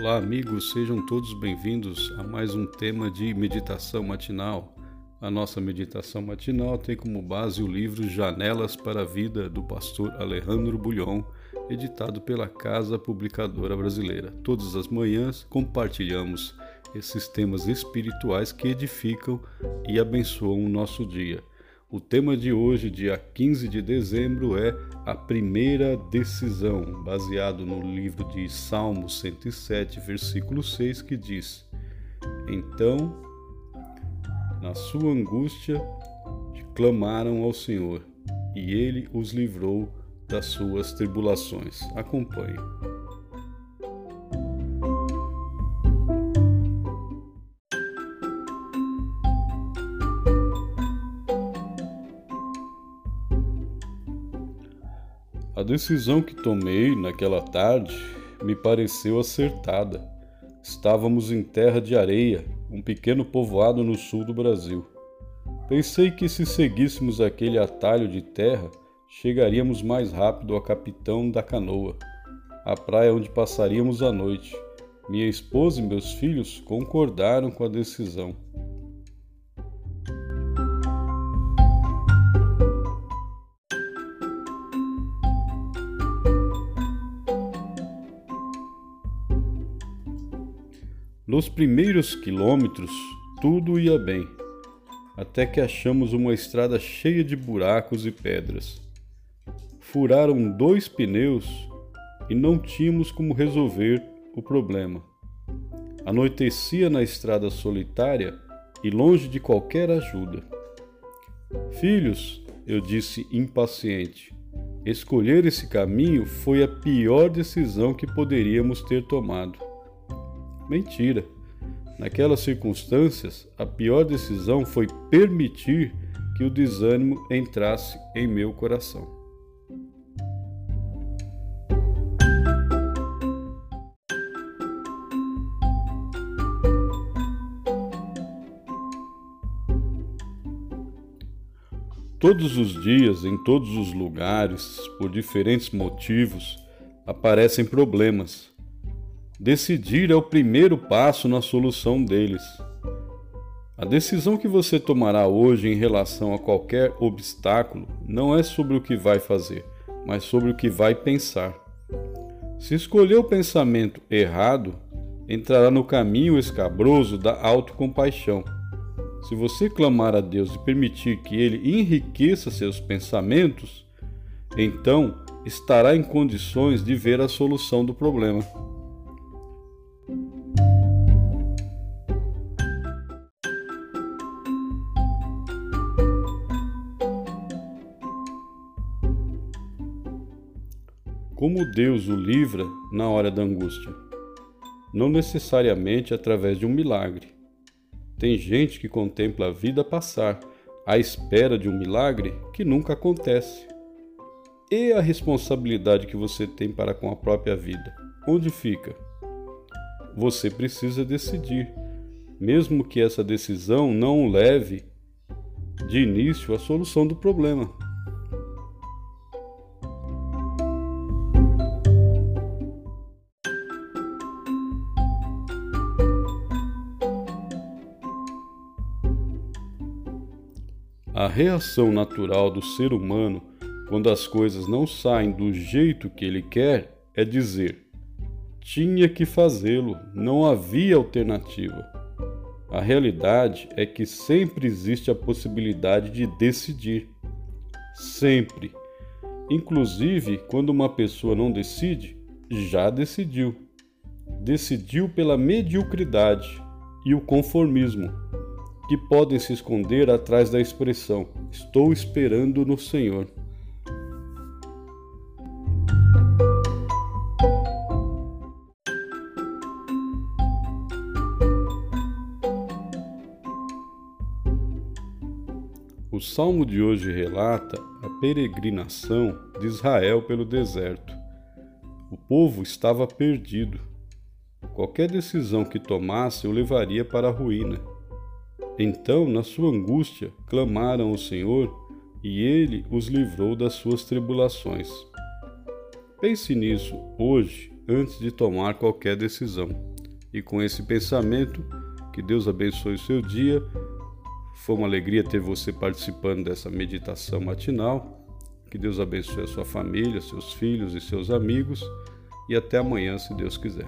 Olá, amigos, sejam todos bem-vindos a mais um tema de meditação matinal. A nossa meditação matinal tem como base o livro Janelas para a Vida do pastor Alejandro Bulhon, editado pela Casa Publicadora Brasileira. Todas as manhãs compartilhamos esses temas espirituais que edificam e abençoam o nosso dia. O tema de hoje, dia 15 de dezembro, é a primeira decisão, baseado no livro de Salmos 107, versículo 6, que diz: Então, na sua angústia, clamaram ao Senhor, e ele os livrou das suas tribulações. Acompanhe. A decisão que tomei naquela tarde me pareceu acertada. Estávamos em terra de areia, um pequeno povoado no sul do Brasil. Pensei que se seguíssemos aquele atalho de terra, chegaríamos mais rápido ao capitão da canoa, a praia onde passaríamos a noite. Minha esposa e meus filhos concordaram com a decisão. Nos primeiros quilômetros, tudo ia bem, até que achamos uma estrada cheia de buracos e pedras. Furaram dois pneus e não tínhamos como resolver o problema. Anoitecia na estrada solitária e longe de qualquer ajuda. Filhos, eu disse impaciente, escolher esse caminho foi a pior decisão que poderíamos ter tomado. Mentira. Naquelas circunstâncias, a pior decisão foi permitir que o desânimo entrasse em meu coração. Todos os dias, em todos os lugares, por diferentes motivos, aparecem problemas Decidir é o primeiro passo na solução deles. A decisão que você tomará hoje em relação a qualquer obstáculo não é sobre o que vai fazer, mas sobre o que vai pensar. Se escolher o pensamento errado, entrará no caminho escabroso da autocompaixão. Se você clamar a Deus e permitir que Ele enriqueça seus pensamentos, então estará em condições de ver a solução do problema. Como Deus o livra na hora da angústia? Não necessariamente através de um milagre. Tem gente que contempla a vida passar à espera de um milagre que nunca acontece. E a responsabilidade que você tem para com a própria vida? Onde fica? Você precisa decidir, mesmo que essa decisão não o leve de início à solução do problema. A reação natural do ser humano quando as coisas não saem do jeito que ele quer é dizer: tinha que fazê-lo, não havia alternativa. A realidade é que sempre existe a possibilidade de decidir. Sempre. Inclusive, quando uma pessoa não decide, já decidiu. Decidiu pela mediocridade e o conformismo que podem se esconder atrás da expressão estou esperando no Senhor. O salmo de hoje relata a peregrinação de Israel pelo deserto. O povo estava perdido. Qualquer decisão que tomasse o levaria para a ruína. Então, na sua angústia, clamaram ao Senhor e ele os livrou das suas tribulações. Pense nisso hoje, antes de tomar qualquer decisão. E com esse pensamento, que Deus abençoe o seu dia. Foi uma alegria ter você participando dessa meditação matinal. Que Deus abençoe a sua família, seus filhos e seus amigos. E até amanhã, se Deus quiser.